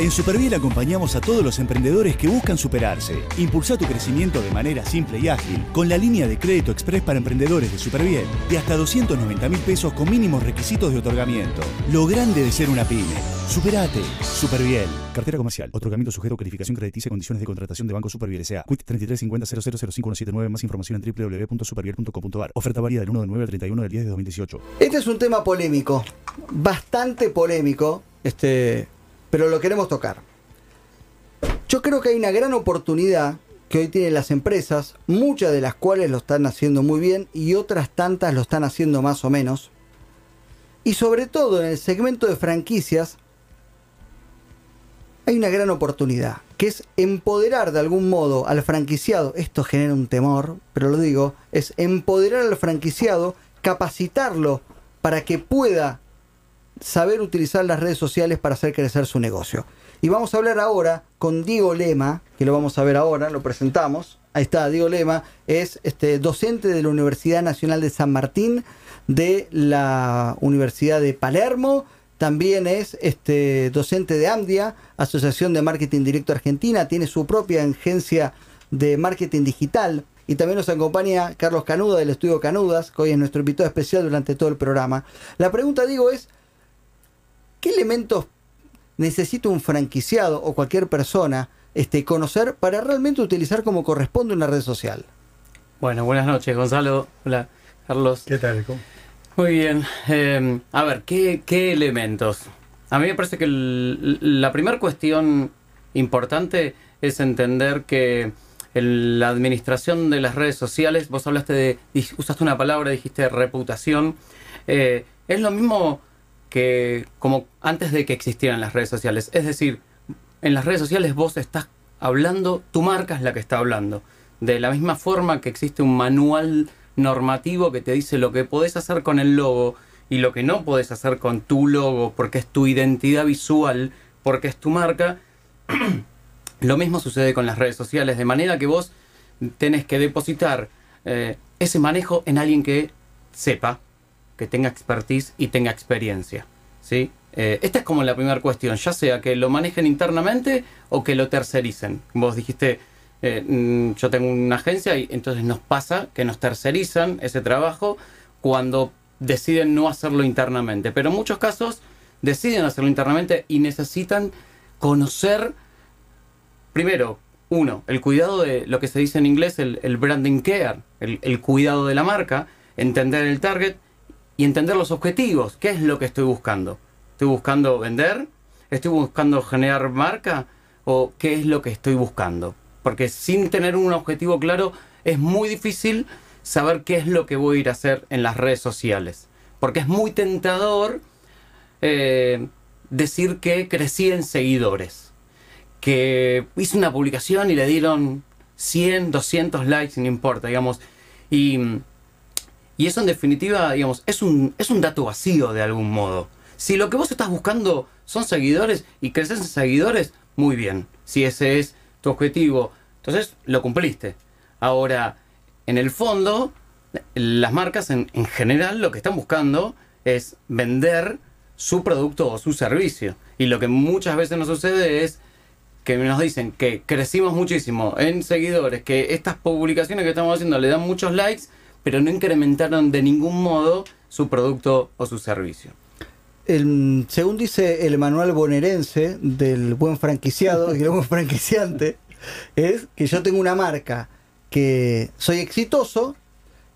En Superviel acompañamos a todos los emprendedores que buscan superarse. Impulsa tu crecimiento de manera simple y ágil con la línea de crédito express para emprendedores de Superviel de hasta 290 mil pesos con mínimos requisitos de otorgamiento. Lo grande de ser una pyme. Superate. Superviel. Cartera comercial. Otorgamiento sujeto a calificación crediticia y condiciones de contratación de Banco Superviel S.A. Quit 3350 Más información en www.superviel.com.ar. Oferta válida del 1 de 9 al 31 del 10 de 2018. Este es un tema polémico. Bastante polémico. Este pero lo queremos tocar. Yo creo que hay una gran oportunidad que hoy tienen las empresas, muchas de las cuales lo están haciendo muy bien y otras tantas lo están haciendo más o menos. Y sobre todo en el segmento de franquicias, hay una gran oportunidad, que es empoderar de algún modo al franquiciado, esto genera un temor, pero lo digo, es empoderar al franquiciado, capacitarlo para que pueda saber utilizar las redes sociales para hacer crecer su negocio. Y vamos a hablar ahora con Diego Lema, que lo vamos a ver ahora, lo presentamos. Ahí está, Diego Lema es este, docente de la Universidad Nacional de San Martín, de la Universidad de Palermo, también es este, docente de AMDIA, Asociación de Marketing Directo Argentina, tiene su propia agencia de marketing digital. Y también nos acompaña Carlos Canuda del estudio Canudas, que hoy es nuestro invitado especial durante todo el programa. La pregunta, digo, es, ¿Qué elementos necesita un franquiciado o cualquier persona este, conocer para realmente utilizar como corresponde una red social? Bueno, buenas noches, Gonzalo. Hola, Carlos. ¿Qué tal? Muy bien. Em, a ver, ¿qué, elementos? A mí me parece que la primera cuestión importante es entender que la administración de las redes sociales, vos hablaste de, usaste una palabra, dijiste reputación, eh, es lo mismo que como antes de que existieran las redes sociales. Es decir, en las redes sociales vos estás hablando, tu marca es la que está hablando. De la misma forma que existe un manual normativo que te dice lo que podés hacer con el logo y lo que no podés hacer con tu logo porque es tu identidad visual, porque es tu marca, lo mismo sucede con las redes sociales, de manera que vos tenés que depositar eh, ese manejo en alguien que sepa, que tenga expertise y tenga experiencia. ¿sí? Eh, esta es como la primera cuestión, ya sea que lo manejen internamente o que lo tercericen. Vos dijiste, eh, mm, yo tengo una agencia y entonces nos pasa que nos tercerizan ese trabajo cuando deciden no hacerlo internamente. Pero en muchos casos deciden hacerlo internamente y necesitan conocer, primero, uno, el cuidado de lo que se dice en inglés, el, branding care, el cuidado de la marca, entender el target y entender los objetivos. ¿Qué es lo que estoy buscando? ¿Estoy buscando vender? ¿Estoy buscando generar marca? ¿O qué es lo que estoy buscando? Porque sin tener un objetivo claro es muy difícil saber qué es lo que voy a ir a hacer en las redes sociales. Porque es muy tentador eh, decir que crecí en seguidores. Que hice una publicación y le dieron 100, 200 likes, no importa, digamos. Y y eso en definitiva, digamos, es un, es un dato vacío de algún modo. Si lo que vos estás buscando son seguidores y creces en seguidores, muy bien. Si ese es tu objetivo, entonces lo cumpliste. Ahora, en el fondo, las marcas en, en general lo que están buscando es vender su producto o su servicio. Y lo que muchas veces nos sucede es que nos dicen que crecimos muchísimo en seguidores, que estas publicaciones que estamos haciendo le dan muchos likes, pero no incrementaron de ningún modo su producto o su servicio. El, según dice el manual bonaerense del buen franquiciado y el buen franquiciante, es que yo tengo una marca que soy exitoso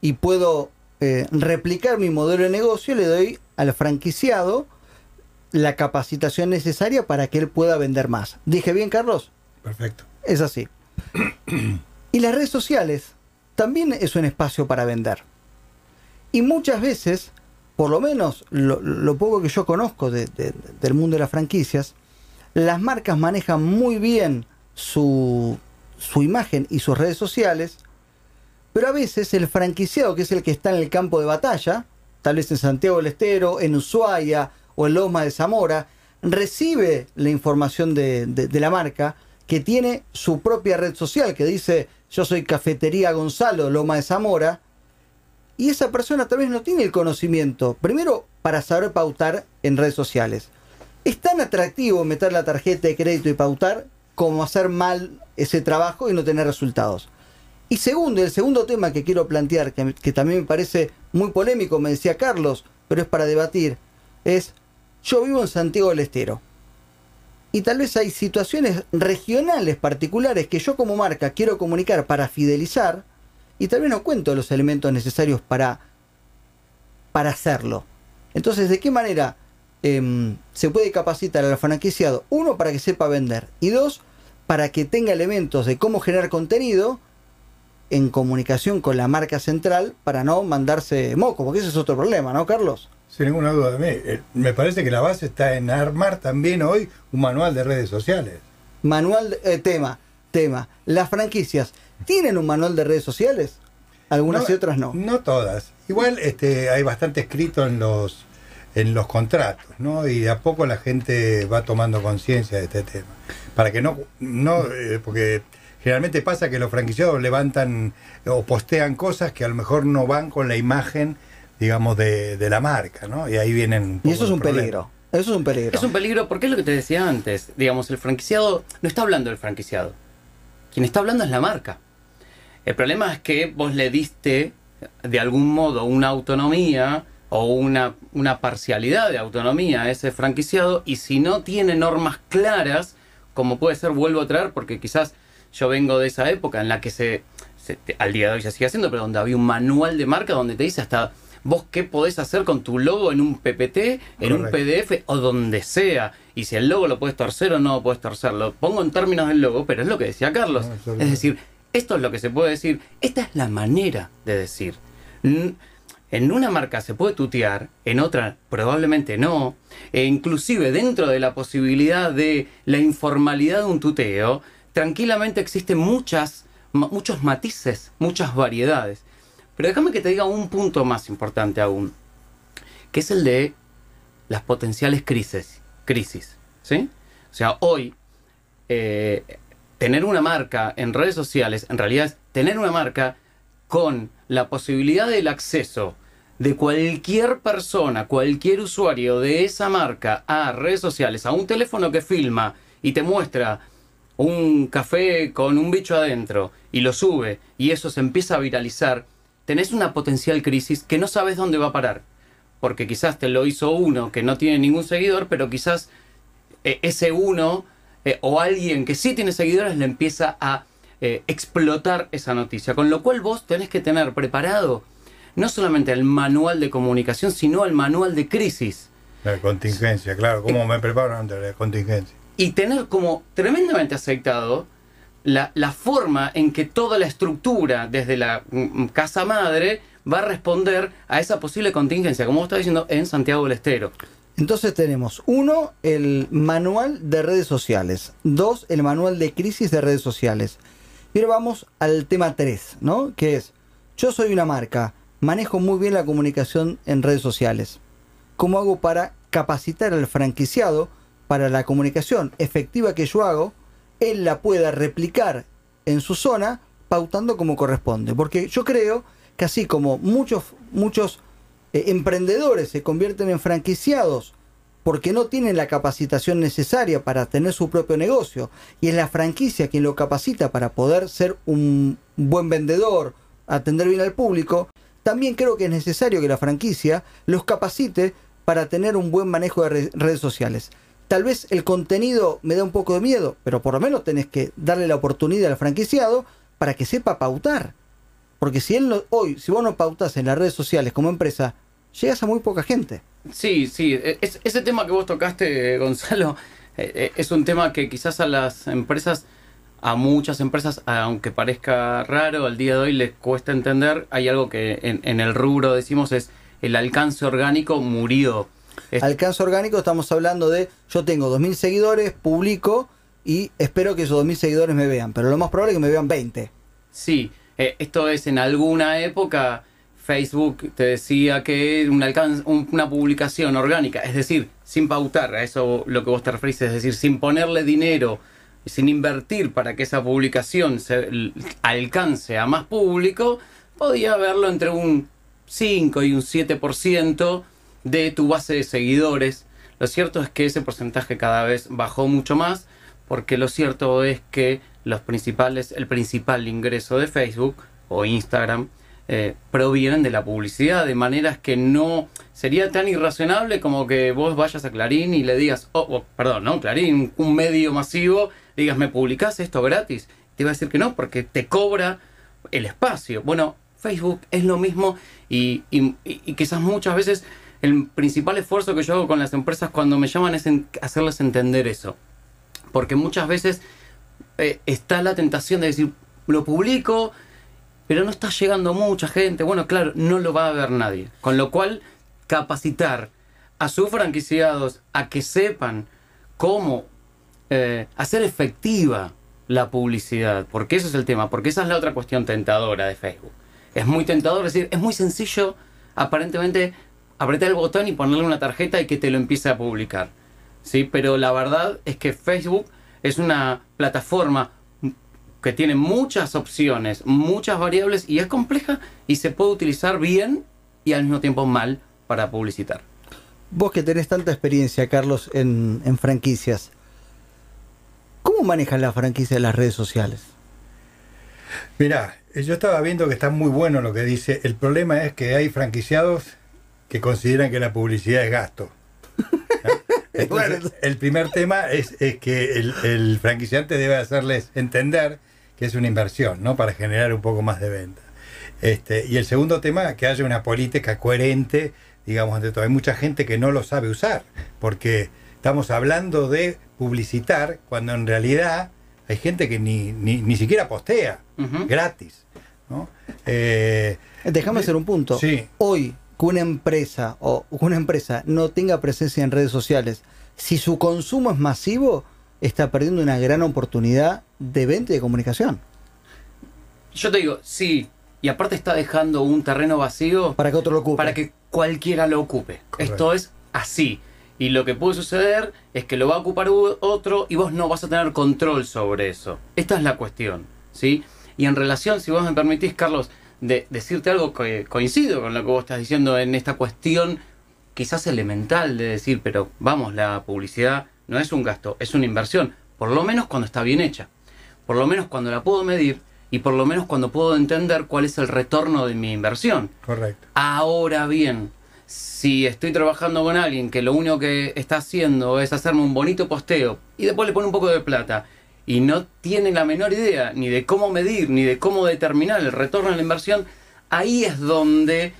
y puedo eh, replicar mi modelo de negocio y le doy al franquiciado la capacitación necesaria para que él pueda vender más. ¿Dije bien, Carlos? Perfecto. Es así. y las redes sociales también es un espacio para vender. Y muchas veces, por lo menos lo, poco que yo conozco del mundo de las franquicias, las marcas manejan muy bien su, su imagen y sus redes sociales, pero a veces el franquiciado, que es el que está en el campo de batalla, tal vez en Santiago del Estero, en Ushuaia o en Loma de Zamora, recibe la información de, de, la marca que tiene su propia red social, que dice yo soy Cafetería Gonzalo, Loma de Zamora, y esa persona tal vez no tiene el conocimiento, primero para saber pautar en redes sociales. Es tan atractivo meter la tarjeta de crédito y pautar como hacer mal ese trabajo y no tener resultados. Y segundo, el segundo tema que quiero plantear, que, que también me parece muy polémico, me decía Carlos, pero es para debatir, es, yo vivo en Santiago del Estero. Y tal vez hay situaciones regionales particulares que yo como marca quiero comunicar para fidelizar y tal vez no cuento los elementos necesarios para, para hacerlo. Entonces, ¿de qué manera em, se puede capacitar al franquiciado? Uno, para que sepa vender. Y dos, para que tenga elementos de cómo generar contenido en comunicación con la marca central para no mandarse moco, porque ese es otro problema, ¿no, Carlos? Sin ninguna duda. Me, eh, me parece que la base está en armar también hoy un manual de redes sociales. Manual, eh, tema, tema. Las franquicias, ¿tienen un manual de redes sociales? Algunas y otras no. No todas. Igual este, hay bastante escrito en los en los contratos, ¿no? Y de a poco la gente va tomando conciencia de este tema. Para que no, no eh, porque generalmente pasa que los franquiciados levantan o postean cosas que a lo mejor no van con la imagen, digamos, de, de la marca, ¿no? Y ahí vienen... Y eso es un peligro. Eso es un peligro. Es un peligro porque es lo que te decía antes. Digamos, el franquiciado no está hablando del franquiciado. Quien está hablando es la marca. El problema es que vos le diste de algún modo una autonomía o una, una parcialidad de autonomía a ese franquiciado y si no tiene normas claras, como puede ser, vuelvo a traer, porque quizás yo vengo de esa época en la que se, se- al día de hoy se sigue haciendo, pero donde había un manual de marca donde te dice hasta vos qué podés hacer con tu logo en un PPT, en un. PDF o donde sea. Y si el logo lo puedes torcer o no lo puedes torcer. Lo pongo en términos del logo, pero es lo que decía Carlos. No, eso es decir, esto es lo que se puede decir. Esta es la manera de decir. En una marca se puede tutear, en otra probablemente no. E inclusive dentro de la posibilidad de la informalidad de un tuteo, tranquilamente existen muchas, muchos matices, muchas variedades. Pero déjame que te diga un punto más importante aún, que es el de las potenciales crisis. crisis ¿sí? O sea, hoy eh, tener una marca en redes sociales, en realidad es tener una marca con la posibilidad del acceso de cualquier persona, cualquier usuario de esa marca a redes sociales, a un teléfono que filma y te muestra un café con un bicho adentro y lo sube y eso se empieza a viralizar, tenés una potencial crisis que no sabes dónde va a parar. Porque quizás te lo hizo uno que no tiene ningún seguidor, pero quizás eh, ese uno eh, o alguien que sí tiene seguidores le empieza a eh, explotar esa noticia. Con lo cual vos tenés que tener preparado no solamente el manual de comunicación, sino el manual de crisis. La contingencia, claro. ¿Cómo me preparo ante la contingencia? Y tener como tremendamente aceitado la, forma en que toda la estructura desde la mm, casa madre va a responder a esa posible contingencia, como vos estás diciendo, en Santiago del Estero. Entonces tenemos, uno, el manual de redes sociales. Dos, el manual de crisis de redes sociales. Y vamos al tema 3, ¿no? Que es, yo soy una marca, manejo muy bien la comunicación en redes sociales. ¿Cómo hago para capacitar al franquiciado para la comunicación efectiva que yo hago? Él la pueda replicar en su zona pautando como corresponde. Porque yo creo que así como muchos, muchos eh, emprendedores se convierten en franquiciados porque no tienen la capacitación necesaria para tener su propio negocio y es la franquicia quien lo capacita para poder ser un buen vendedor, atender bien al público, también creo que es necesario que la franquicia los capacite para tener un buen manejo de re- redes sociales. Tal vez el contenido me da un poco de miedo, pero por lo menos tenés que darle la oportunidad al franquiciado para que sepa pautar. Porque si él no- hoy, si vos no pautas en las redes sociales como empresa, llegas a muy poca gente. Sí, sí, e- es- ese tema que vos tocaste, Gonzalo, eh, eh, es un tema que quizás a las empresas, a muchas empresas, aunque parezca raro, al día de hoy les cuesta entender. Hay algo que en, en el rubro decimos es el alcance orgánico murió. Alcance orgánico, estamos hablando de yo tengo 2.000 seguidores, publico y espero que esos 2.000 seguidores me vean, pero lo más probable es que me vean 20. Sí, eh, esto es en alguna época Facebook te decía que un alcance, un- una publicación orgánica, es decir, sin pautar, a eso lo que vos te referís, es decir, sin ponerle dinero, sin invertir para que esa publicación se alcance a más público, podía verlo entre un 5 y un 7% de tu base de seguidores. Lo cierto es que ese porcentaje cada vez bajó mucho más, porque lo cierto es que los principales, el principal ingreso de Facebook o Instagram eh, provienen de la publicidad, de maneras que no sería tan irrazonable como que vos vayas a Clarín y le digas, oh, oh, perdón, no, Clarín, un medio masivo, digas, ¿me publicás esto gratis? Te va a decir que no, porque te cobra el espacio. Bueno, Facebook es lo mismo y- y quizás muchas veces el principal esfuerzo que yo hago con las empresas cuando me llaman es hacerles entender eso. Porque muchas veces eh, está la tentación de decir, lo publico, pero no está llegando mucha gente. Bueno, claro, no lo va a ver nadie. Con lo cual, capacitar a sus franquiciados a que sepan cómo eh, hacer efectiva la publicidad. Porque eso es el tema, porque esa es la otra cuestión tentadora de Facebook. Es muy tentador, decir, es muy sencillo aparentemente apretar el botón y ponerle una tarjeta y que te lo empiece a publicar. ¿sí? Pero la verdad es que Facebook es una plataforma que tiene muchas opciones, muchas variables y es compleja y se puede utilizar bien y al mismo tiempo mal para publicitar. Vos que tenés tanta experiencia, Carlos, en, en franquicias, ¿cómo manejan la franquicia de las redes sociales? Mirá, yo estaba viendo que está muy bueno lo que dice. El problema es que hay franquiciados que consideran que la publicidad es gasto. ¿no? Entonces, Bueno. el primer tema es, es que el, el franquiciante debe hacerles entender que es una inversión, ¿no? Para generar un poco más de venta. Este, y el segundo tema, que haya una política coherente, digamos, entre todo. Hay mucha gente que no lo sabe usar, porque estamos hablando de publicitar cuando en realidad hay gente que ni, ni, ni siquiera postea gratis. ¿no? Eh, Déjame hacer un punto. Sí. Hoy, que una empresa o una empresa no tenga presencia en redes sociales, si su consumo es masivo, está perdiendo una gran oportunidad de venta y de comunicación. Yo te digo, sí, y aparte está dejando un terreno vacío Para que otro lo ocupe. para que cualquiera lo ocupe. Correcto. Esto es así. Y lo que puede suceder es que lo va a ocupar otro y vos no vas a tener control sobre eso. Esta es la cuestión, ¿sí? Y en relación, si vos me permitís, Carlos, de decirte algo que coincido con lo que vos estás diciendo en esta cuestión quizás elemental de decir, pero vamos, la publicidad no es un gasto, es una inversión, por lo menos cuando está bien hecha, por lo menos cuando la puedo medir y por lo menos cuando puedo entender cuál es el retorno de mi inversión. correcto. Ahora bien, si estoy trabajando con alguien que lo único que está haciendo es hacerme un bonito posteo y después le pone un poco de plata y no tiene la menor idea ni de cómo medir ni de cómo determinar el retorno de la inversión, ahí es donde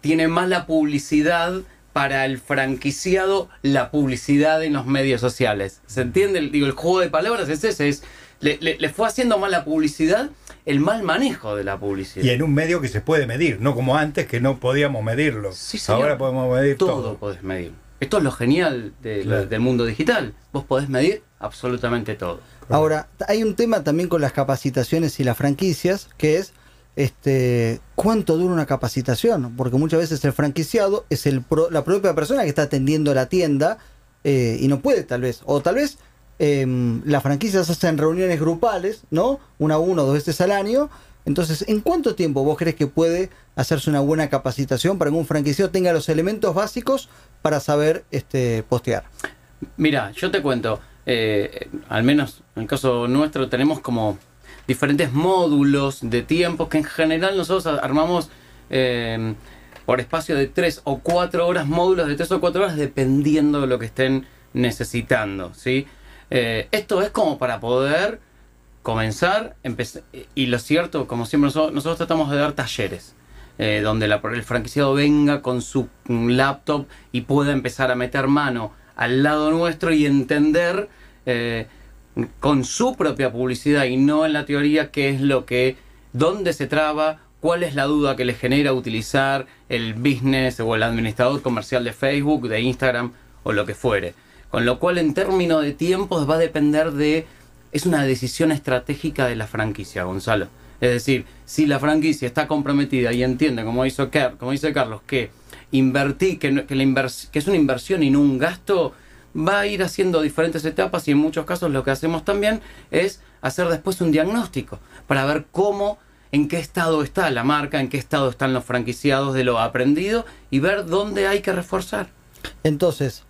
tiene más la publicidad para el franquiciado, la publicidad en los medios sociales. ¿Se entiende? El- Digo, el juego de palabras es ese, es, le, le- le fue haciendo mal la publicidad, el mal manejo de la publicidad. Y en un medio que se puede medir, no como antes que no podíamos medirlo. Sí, señor. Ahora podemos medir todo, todo. podés medir. Esto es lo genial de- Claro. del mundo digital. Vos podés medir absolutamente todo. Ahora, hay un tema también con las capacitaciones y las franquicias, que es este cuánto dura una capacitación, porque muchas veces el franquiciado es el pro- la propia persona que está atendiendo la tienda eh, y no puede tal vez, o tal vez em, las franquicias hacen reuniones grupales, ¿no? Una a uno, dos veces al año. Entonces, ¿en cuánto tiempo vos crees que puede hacerse una buena capacitación para que un franquiciado tenga los elementos básicos para saber este postear? Mira, yo te cuento, eh, al menos en el caso nuestro tenemos como diferentes módulos de tiempo que en general nosotros armamos eh, por espacio de tres o cuatro horas, módulos de tres o cuatro horas dependiendo de lo que estén necesitando, ¿sí? Eh, esto es como para poder comenzar, y lo cierto, como siempre nosotros, nosotros tratamos de dar talleres, eh, donde la- el franquiciado venga con su laptop y pueda empezar a meter mano al lado nuestro y entender eh, con su propia publicidad y no en la teoría qué es lo que, dónde se traba, cuál es la duda que le genera utilizar el business o el administrador comercial de Facebook, de Instagram o lo que fuere. Con lo cual en términos de tiempos va a depender de... Es una decisión estratégica de la franquicia, Gonzalo. Es decir, si la franquicia está comprometida y entiende, como, hizo Car- como dice Carlos, que invertir, que, la que es una inversión y no un gasto, va a ir haciendo diferentes etapas y en muchos casos lo que hacemos también es hacer después un diagnóstico para ver cómo en qué estado está la marca, en qué estado están los franquiciados de lo aprendido y ver dónde hay que reforzar. Entonces,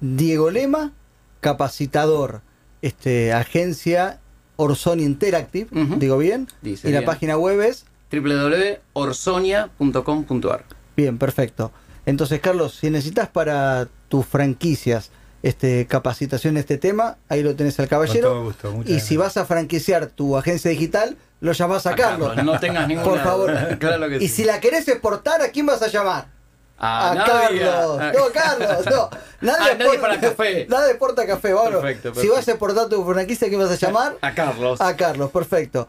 Diego Lema, capacitador, este, agencia Orson Interactive, digo bien, Dice y la página web es www.orsonia.com.ar Bien, perfecto. Entonces, Carlos, si necesitas para tus franquicias este, capacitación en este tema, ahí lo tenés al caballero. todo gusto, muchas y gracias. si vas a franquiciar tu agencia digital, lo llamás a, A Carlos. Carlos, no tengas ninguna Por favor. Claro que y sí. si la querés exportar, ¿a quién vas a llamar? A, A, nadie, Carlos. a- No, Carlos, no. Nadie, Ah, nadie para café. Nadie exporta café, vámonos. Perfecto, Si perfecto. vas a exportar tu franquicia, ¿a quién vas a llamar? A Carlos. A Carlos, perfecto.